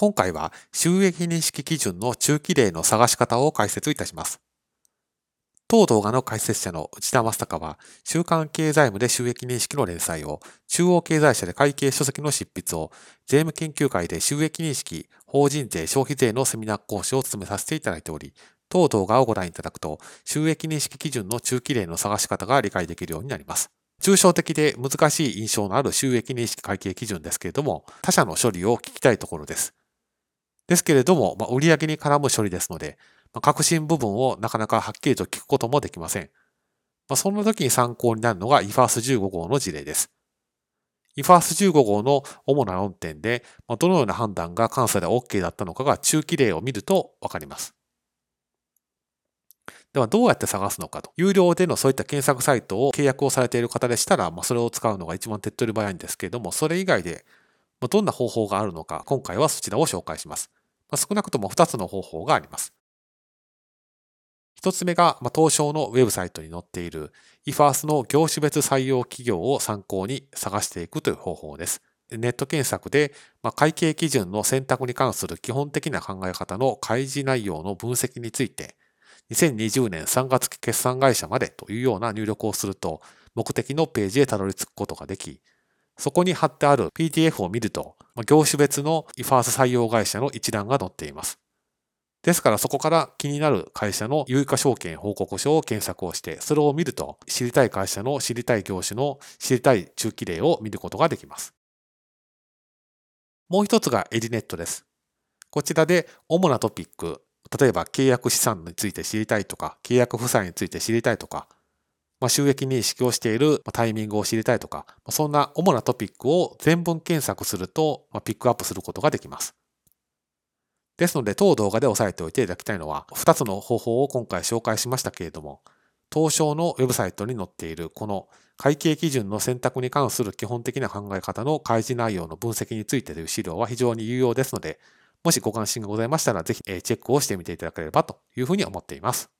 今回は収益認識基準の中期例の探し方を解説いたします。当動画の解説者の内田正孝は、週刊経済部で収益認識の連載を、中央経済社で会計書籍の執筆を、税務研究会で収益認識、法人税、消費税のセミナー講師を務めさせていただいており、当動画をご覧いただくと、収益認識基準の中期例の探し方が理解できるようになります。抽象的で難しい印象のある収益認識会計基準ですけれども、他社の処理を聞きたいところです。ですけれども、まあ、売上に絡む処理ですので、まあ、革新部分をなかなかはっきりと聞くこともできません。まあ、そんな時に参考になるのが EFARS15 号の事例です。EFARS15 号の主な論点で、まあ、どのような判断が監査で OK だったのかが中期例を見るとわかります。ではどうやって探すのかと。有料でのそういった検索サイトを契約をされている方でしたら、まあ、それを使うのが一番手っ取り早いんですけれども、それ以外でどんな方法があるのか、今回はそちらを紹介します。まあ、少なくとも2つの方法があります。1つ目が、まあ、東証のウェブサイトに載っている eFirst の業種別採用企業を参考に探していくという方法です。ネット検索で、まあ、会計基準の選択に関する基本的な考え方の開示内容の分析について、2020年3月期決算会社までというような入力をすると、目的のページへたどり着くことができ、そこに貼ってある PDF を見ると、業種別の eFirst 採用会社の一覧が載っています。ですからそこから気になる会社の有価証券報告書を検索をして、それを見ると知りたい会社の知りたい業種の知りたい中期例を見ることができます。もう一つがエディネットです。こちらで主なトピック、例えば契約資産について知りたいとか、契約負債について知りたいとか、まあ、収益認識をしているタイミングを知りたいとか、そんな主なトピックを全文検索すると、まあ、ピックアップすることができます。ですので、当動画で押さえておいていただきたいのは、2つの方法を今回紹介しましたけれども、東証のウェブサイトに載っているこの会計基準の選択に関する基本的な考え方の開示内容の分析についてという資料は非常に有用ですので、もしご関心がございましたら、ぜひチェックをしてみていただければというふうに思っています。